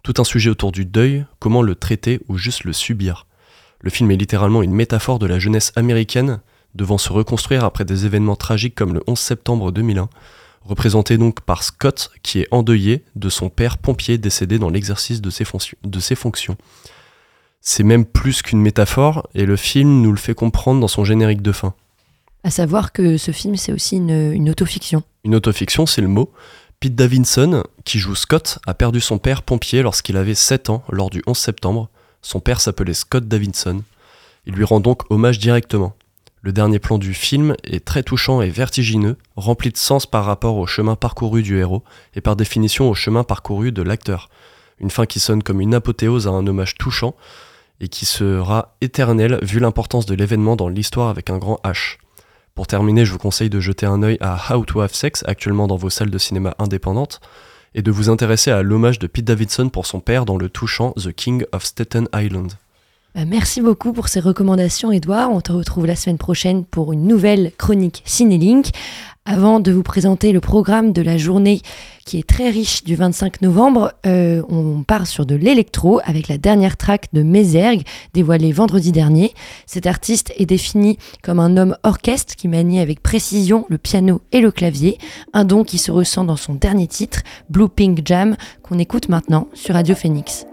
Tout un sujet autour du deuil, comment le traiter ou juste le subir. Le film est littéralement une métaphore de la jeunesse américaine devant se reconstruire après des événements tragiques comme le 11 septembre 2001, représenté donc par Scott qui est endeuillé de son père pompier décédé dans l'exercice de, de ses fonctions. C'est même plus qu'une métaphore et le film nous le fait comprendre dans son générique de fin. À savoir que ce film, c'est aussi une, une autofiction. Une autofiction, c'est le mot. Pete Davidson, qui joue Scott, a perdu son père pompier lorsqu'il avait 7 ans lors du 11 septembre. Son père s'appelait Scott Davidson. Il lui rend donc hommage directement. Le dernier plan du film est très touchant et vertigineux, rempli de sens par rapport au chemin parcouru du héros et par définition au chemin parcouru de l'acteur. Une fin qui sonne comme une apothéose à un hommage touchant et qui sera éternelle vu l'importance de l'événement dans l'histoire avec un grand H. Pour terminer, je vous conseille de jeter un œil à How to Have Sex, actuellement dans vos salles de cinéma indépendantes, et de vous intéresser à l'hommage de Pete Davidson pour son père dans le touchant The King of Staten Island. Bah, merci beaucoup pour ces recommandations, Edouard. On te retrouve la semaine prochaine pour une nouvelle chronique Cinélink. Avant de vous présenter le programme de la journée qui est très riche du 25 novembre, euh, on part sur de l'électro avec la dernière track de Mézergue dévoilée vendredi dernier. Cet artiste est défini comme un homme orchestre qui manie avec précision le piano et le clavier, un don qui se ressent dans son dernier titre, Blue Pink Jam, qu'on écoute maintenant sur Radio Phoenix.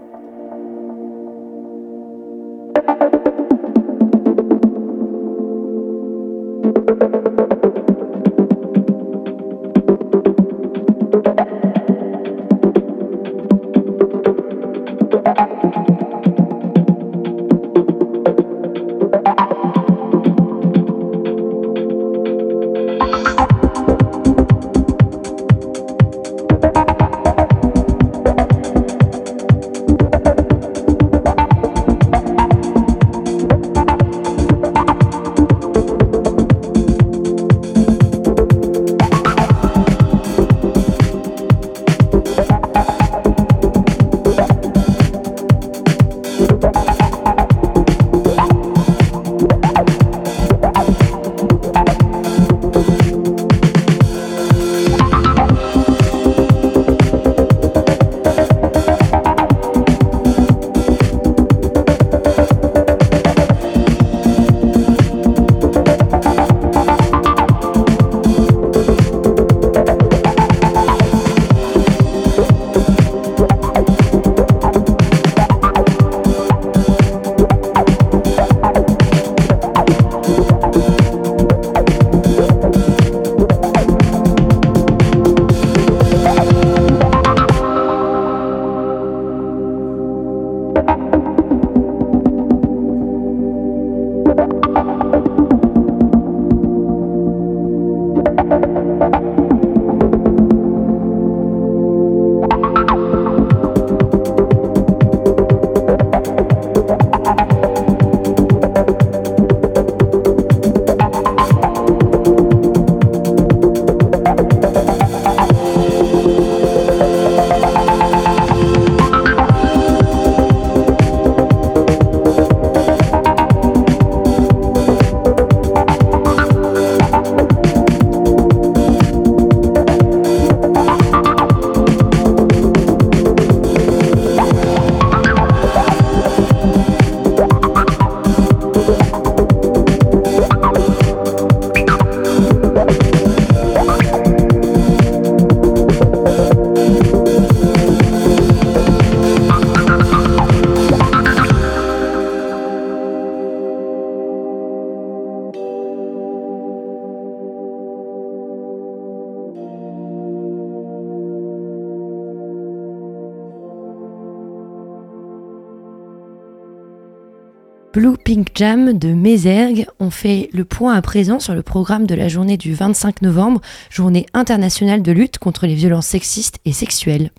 Blue Pink Jam de Mézergue. On fait le point à présent sur le programme de la journée du 25 novembre, journée internationale de lutte contre les violences sexistes et sexuelles.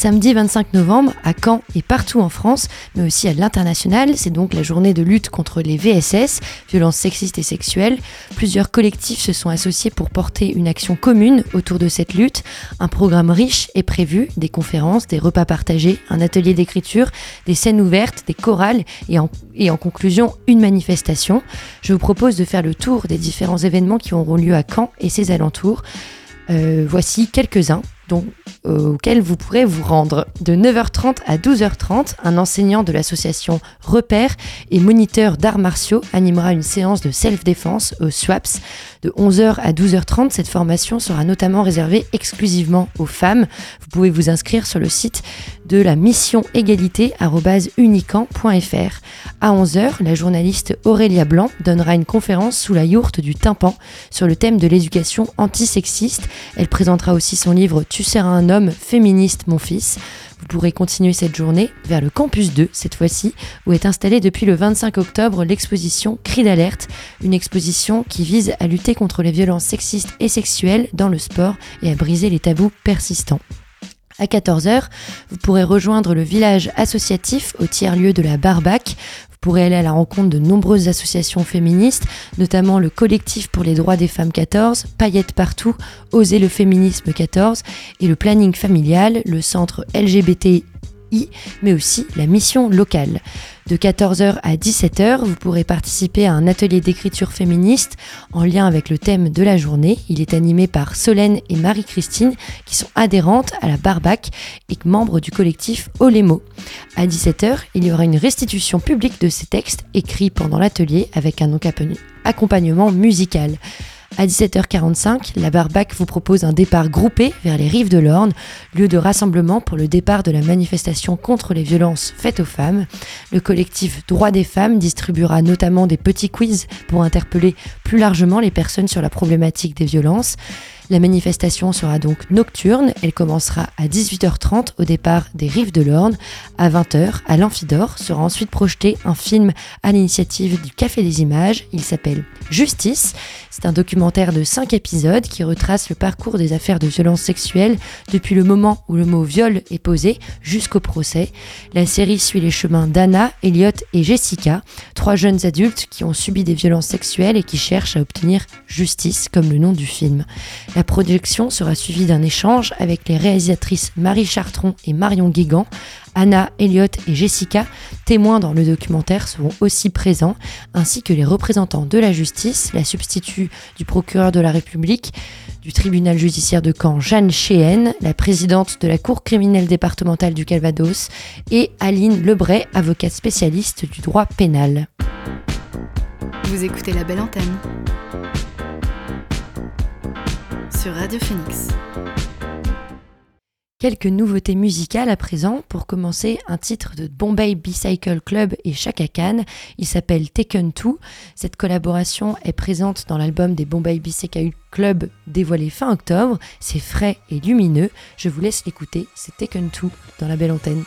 Samedi 25 novembre, à Caen et partout en France, mais aussi à l'international, c'est donc la journée de lutte contre les VSS, violences sexistes et sexuelles. Plusieurs collectifs se sont associés pour porter une action commune autour de cette lutte. Un programme riche est prévu, des conférences, des repas partagés, un atelier d'écriture, des scènes ouvertes, des chorales et en, conclusion une manifestation. Je vous propose de faire le tour des différents événements qui auront lieu à Caen et ses alentours. Euh, voici quelques-uns dont, euh, auxquels vous pourrez vous rendre. De 9h30 à 12h30, un enseignant de l'association Repère et moniteur d'arts martiaux animera une séance de self-défense au SWAPS. De 11h à 12h30, cette formation sera notamment réservée exclusivement aux femmes. Vous pouvez vous inscrire sur le site de la mission égalité.unican.fr. À 11h, la journaliste Aurélia Blanc donnera une conférence sous la yourte du tympan sur le thème de l'éducation antisexiste. Elle présentera aussi son livre Tu seras un homme féministe, mon fils. Vous pourrez continuer cette journée vers le campus 2, cette fois-ci, où est installée depuis le 25 octobre l'exposition Cri d'alerte, une exposition qui vise à lutter contre les violences sexistes et sexuelles dans le sport et à briser les tabous persistants. À 14h, vous pourrez rejoindre le village associatif au tiers-lieu de la Barbac. Vous pourrez aller à la rencontre de nombreuses associations féministes, notamment le collectif pour les droits des femmes 14, Paillettes partout, Oser le féminisme 14 et le planning familial, le centre LGBTI, mais aussi la mission locale. De 14h à 17h, vous pourrez participer à un atelier d'écriture féministe en lien avec le thème de la journée. Il est animé par Solène et Marie-Christine qui sont adhérentes à la Barbac et membres du collectif Olémo. À 17h, il y aura une restitution publique de ces textes écrits pendant l'atelier avec un accompagnement musical. À 17h45, la Barbac vous propose un départ groupé vers les rives de l'Orne, lieu de rassemblement pour le départ de la manifestation contre les violences faites aux femmes. Le collectif Droits des femmes distribuera notamment des petits quiz pour interpeller plus largement les personnes sur la problématique des violences. La manifestation sera donc nocturne. Elle commencera à 18h30 au départ des rives de l'Orne. À 20h, à l'Amphidore, sera ensuite projeté un film à l'initiative du Café des Images. Il s'appelle Justice. C'est un documentaire de 5 épisodes qui retrace le parcours des affaires de violences sexuelles depuis le moment où le mot viol est posé jusqu'au procès. La série suit les chemins d'Anna, Elliot et Jessica, trois jeunes adultes qui ont subi des violences sexuelles et qui cherchent à obtenir justice, comme le nom du film. La projection sera suivie d'un échange avec les réalisatrices Marie Chartron et Marion Guégan. Anna, Elliot et Jessica, témoins dans le documentaire, seront aussi présents, ainsi que les représentants de la justice, la substitut du procureur de la République, du tribunal judiciaire de Caen, Jeanne Chéhen, la présidente de la Cour criminelle départementale du Calvados, et Aline Lebray, avocate spécialiste du droit pénal. Vous écoutez la belle antenne sur Radio Phoenix. Quelques nouveautés musicales à présent. Pour commencer, un titre de Bombay Bicycle Club et Chaka Khan. Il s'appelle Taken 2. Cette collaboration est présente dans l'album des Bombay Bicycle Club dévoilé fin octobre. C'est frais et lumineux. Je vous laisse l'écouter. C'est Taken 2 dans la belle antenne.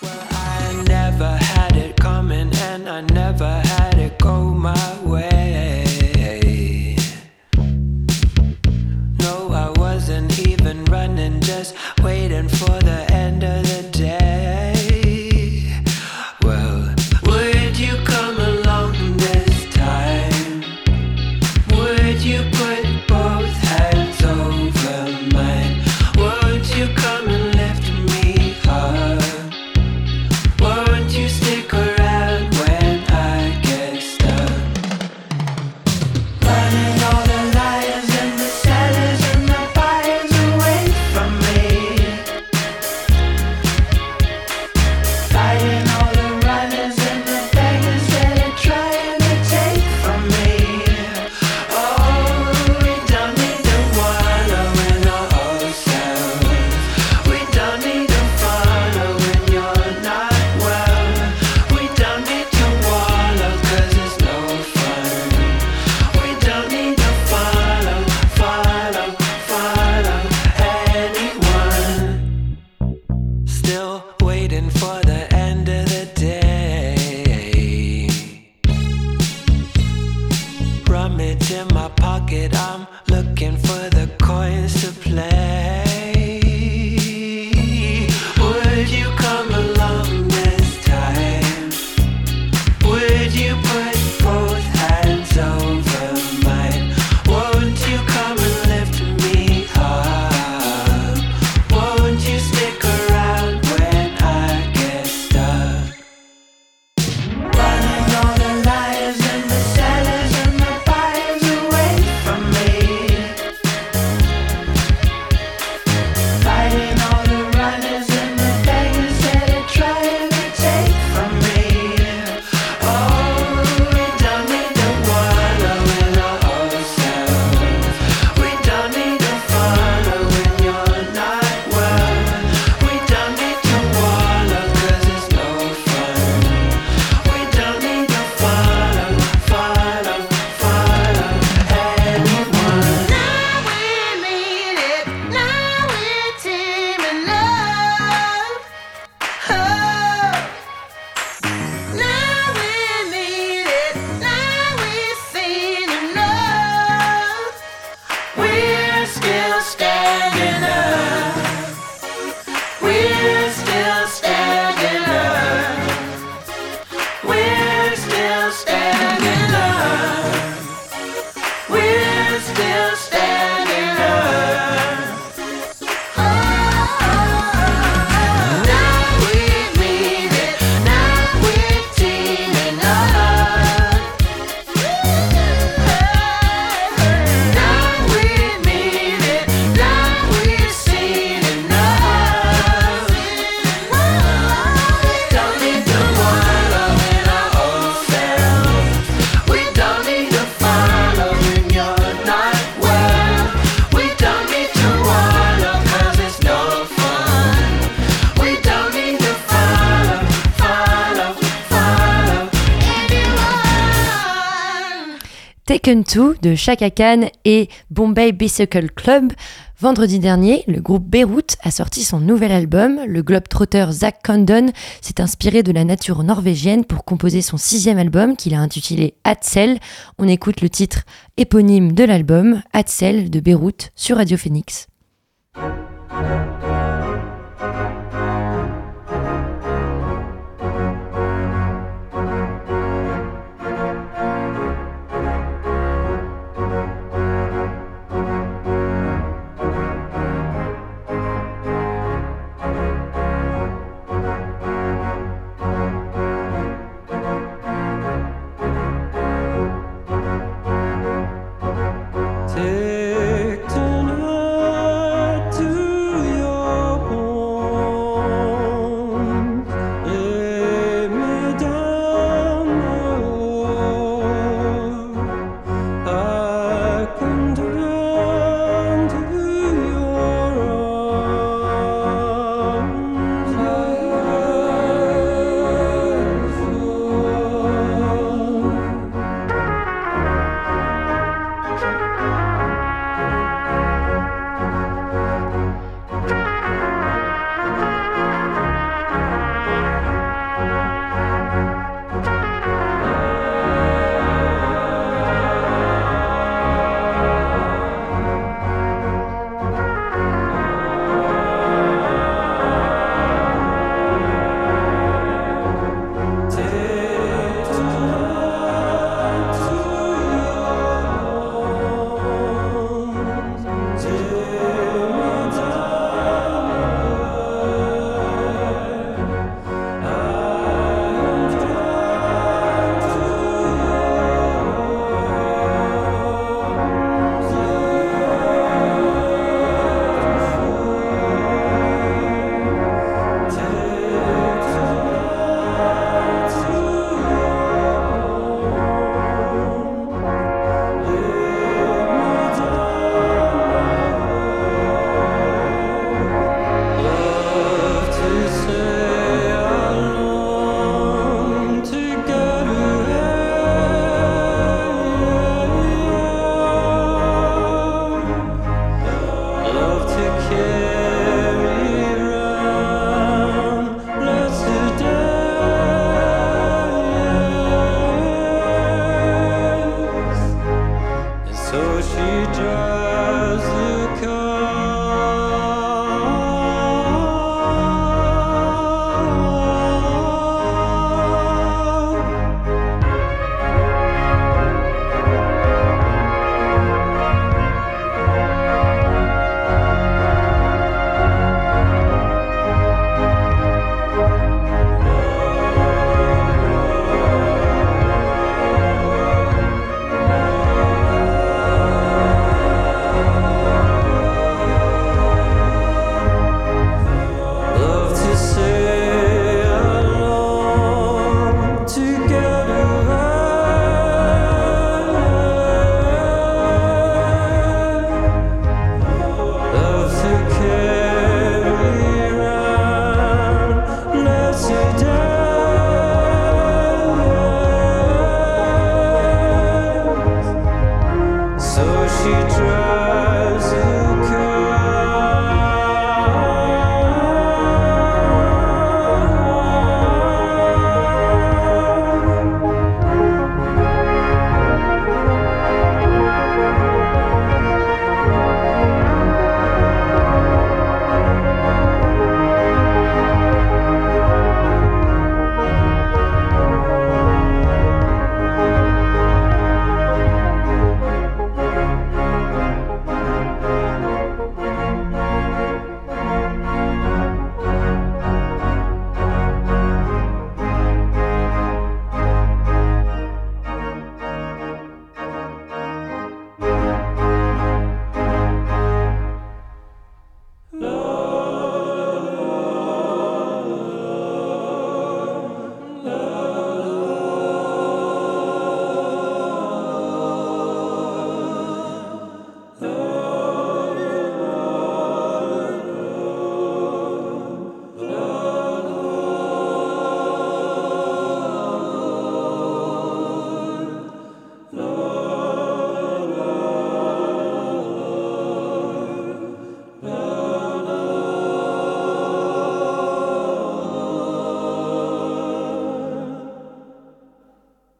Taken 2 de Chaka Khan et Bombay Bicycle Club. Vendredi dernier, le groupe Beirut a sorti son nouvel album. Le globe-trotter Zach Condon s'est inspiré de la nature norvégienne pour composer son sixième album qu'il a intitulé Hatsel. On écoute le titre éponyme de l'album, Hatsel de Beyrouth, sur Radio Phoenix.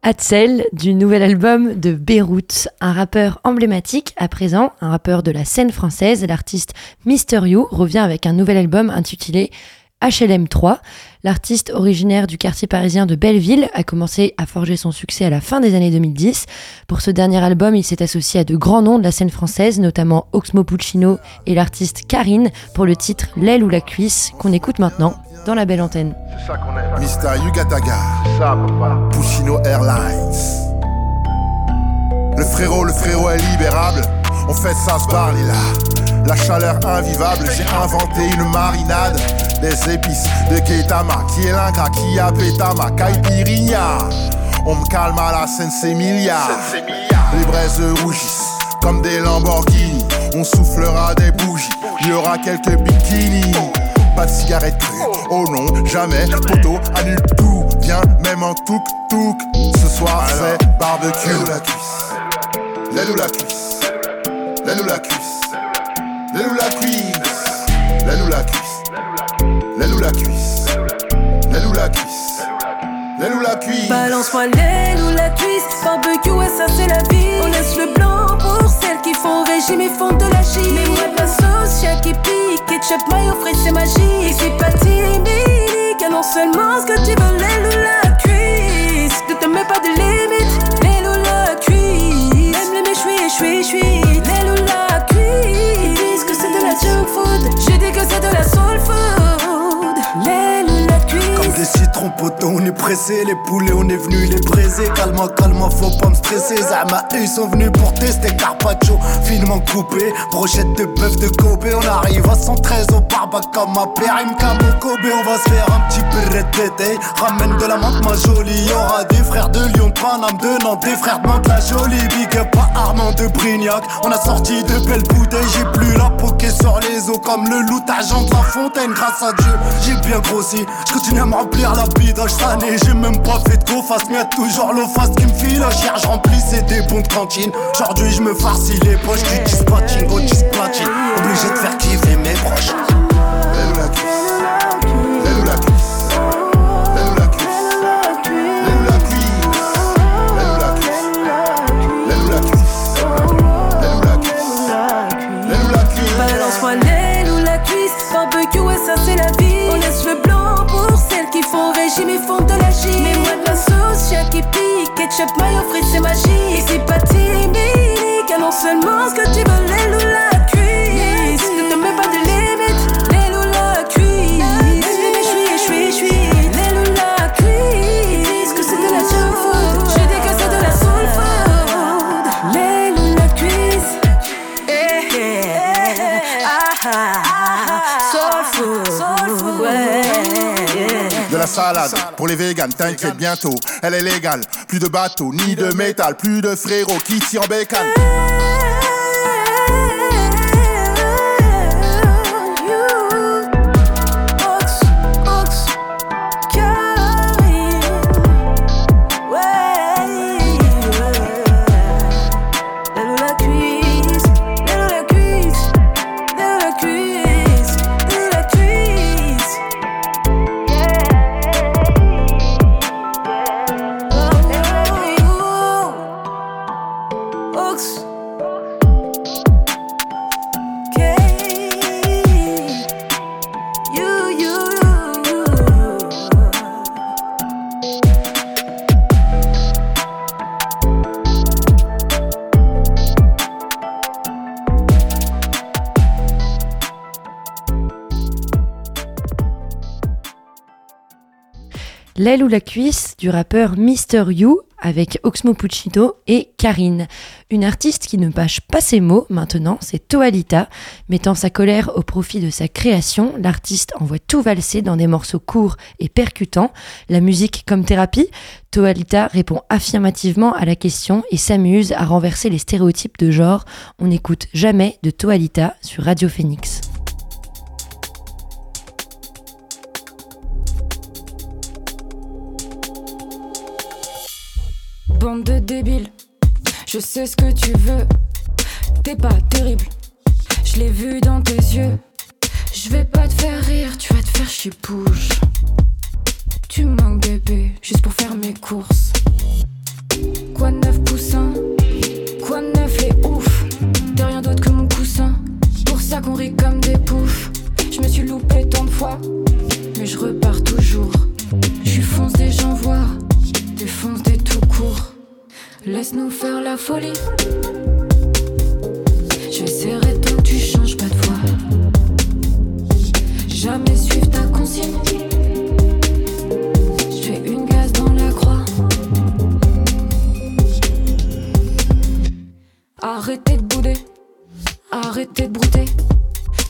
Hatzel du nouvel album de Beyrouth, un rappeur emblématique à présent, un rappeur de la scène française, l'artiste Mister You revient avec un nouvel album intitulé HLM 3. L'artiste originaire du quartier parisien de Belleville a commencé à forger son succès à la fin des années 2010. Pour ce dernier album, il s'est associé à de grands noms de la scène française, notamment Oxmo Puccino et l'artiste Karine pour le titre L'aile ou la cuisse qu'on écoute maintenant dans la belle antenne. Mr. Yugataga, Puccino Airlines. Le frérot, le frérot est libérable. On fait ça se barre là. La chaleur invivable, j'ai inventé une marinade. Des épices de Ketama, qui est l'ingrat, qui a pétama, caipirinha. On me calme à la Sensemilia. Les braises rougissent comme des Lamborghini. On soufflera des bougies, il y aura quelques bikinis. Pas de cigarette crue, oh non, jamais. Poteau annule tout, viens même en touk-touk. Ce soir c'est barbecue. L'aile ou la cuisse L'aile ou la cuisse L'aile ou la cuisse La cuisse. La cuisse. L'aile ou la cuisse. L'aile ou la cuisse. L'aile ou la cuisse. Balance-moi la cuisse. Barbecue, ouais ça c'est la vie. On laisse le blanc pour celles qui font régime et font de la chine Mets-moi de la sauce, chien qui pique. Ketchup, mayo, frais, c'est magie c'est pas timide. Non seulement ce que tu veux la cuisse Ne te mets pas de limite la cuisse Même les méchouis, chui L'aile ou me siento de des citrons poteaux, on est pressé, les poulets on est venu les braiser. Calme, calme, faut pas me stresser. Zama, ils sont venus pour tester Carpaccio, finement coupé. Brochette de bœuf de Kobe, on arrive à 113 au barbac comme ma me au Kobe. On va se faire un petit peu de Ramène de la menthe, ma jolie. Y'aura des frères de Lyon, de Paname, de Nantes, des frères de Mantes, la jolie. Big up à Armand de Brignac. On a sorti de belles bouteilles, j'ai plus la poké sur les eaux comme le loup agent de la fontaine. Grâce à Dieu, j'ai bien grossi. Je continue à me remplir la J'ai même pas fait de go-face, mais y'a toujours face qui me file. Cher, je remplissais des bons de cantine. Aujourd'hui, je me farcis les poches du dispatching au dispatching. Obligé de faire kiffer mes proches. Ketchup, mayo, frites, c'est magie. C'est pas timide non seulement ce que tu veux salade pour les véganes, t'inquiète bientôt, elle est légale. Plus de bateaux, ni de métal, plus de frérots qui tirent en L'aile ou la cuisse du rappeur Mister You avec Oxmo Puccino et Karine. Une artiste qui ne bâche pas ses mots maintenant, c'est Toalita. Mettant sa colère au profit de sa création, l'artiste envoie tout valser dans des morceaux courts et percutants. La musique comme thérapie, Toalita répond affirmativement à la question et s'amuse à renverser les stéréotypes de genre. On n'écoute jamais de Toalita sur Radio Phoenix. De débiles, je sais ce que tu veux. T'es pas terrible, je l'ai vu dans tes yeux. Je vais pas te faire rire, tu vas te faire chier bouge. Tu manques bébé, juste pour faire mes courses. Quoi de neuf poussin? Quoi de neuf les ouf T'es rien d'autre que mon coussin Pour ça qu'on rit comme des poufs Je me suis loupé tant de fois Laisse-nous faire la folie. J'essaierai tant que tu changes pas de voix. Jamais suivre ta consigne. Je une gaz dans la croix. Arrêtez de bouder. Arrêtez de brouter.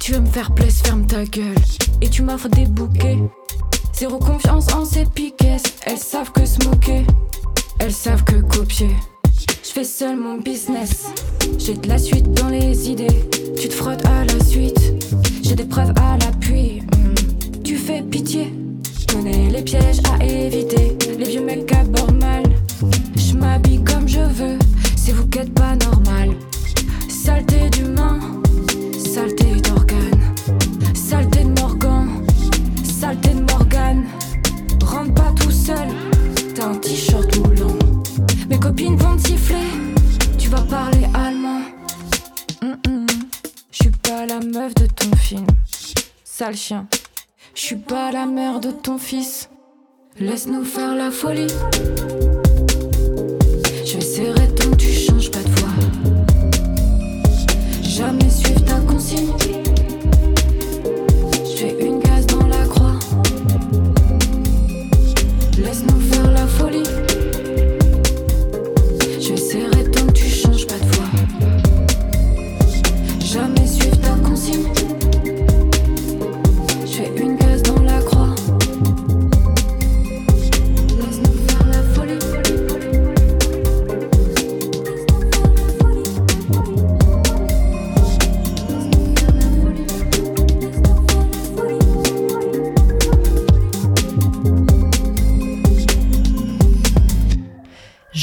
Tu veux me faire plaisir, ferme ta gueule. Et tu m'offres des Laisse-nous faire la folie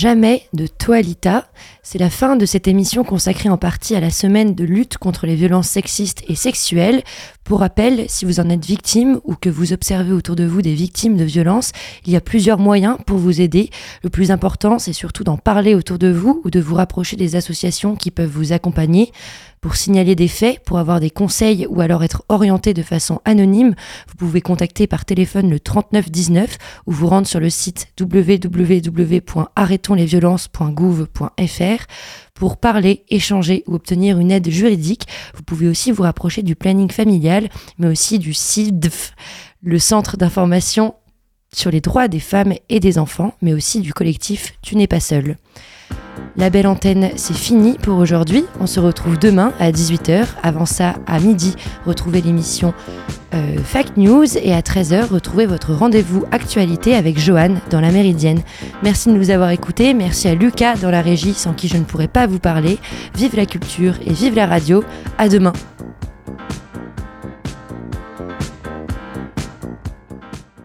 Jamais de Toalita. C'est la fin de cette émission consacrée en partie à la semaine de lutte contre les violences sexistes et sexuelles. Pour rappel, si vous en êtes victime ou que vous observez autour de vous des victimes de violences, il y a plusieurs moyens pour vous aider. Le plus important, c'est surtout d'en parler autour de vous ou de vous rapprocher des associations qui peuvent vous accompagner. Pour signaler des faits, pour avoir des conseils ou alors être orienté de façon anonyme, vous pouvez contacter par téléphone le 3919 ou vous rendre sur le site www.arrêtonslesviolences.gouv.fr. Pour parler, échanger ou obtenir une aide juridique, vous pouvez aussi vous rapprocher du planning familial, mais aussi du CIDF, le centre d'information sur les droits des femmes et des enfants, mais aussi du collectif Tu n'es pas seul. La belle antenne, c'est fini pour aujourd'hui. On se retrouve demain à 18h. Avant ça, à midi, retrouvez l'émission euh, Fact News et à 13h, retrouvez votre rendez-vous actualité avec Johan dans la Méridienne. Merci de nous avoir écoutés. Merci à Lucas dans la régie sans qui je ne pourrais pas vous parler. Vive la culture et vive la radio. À demain.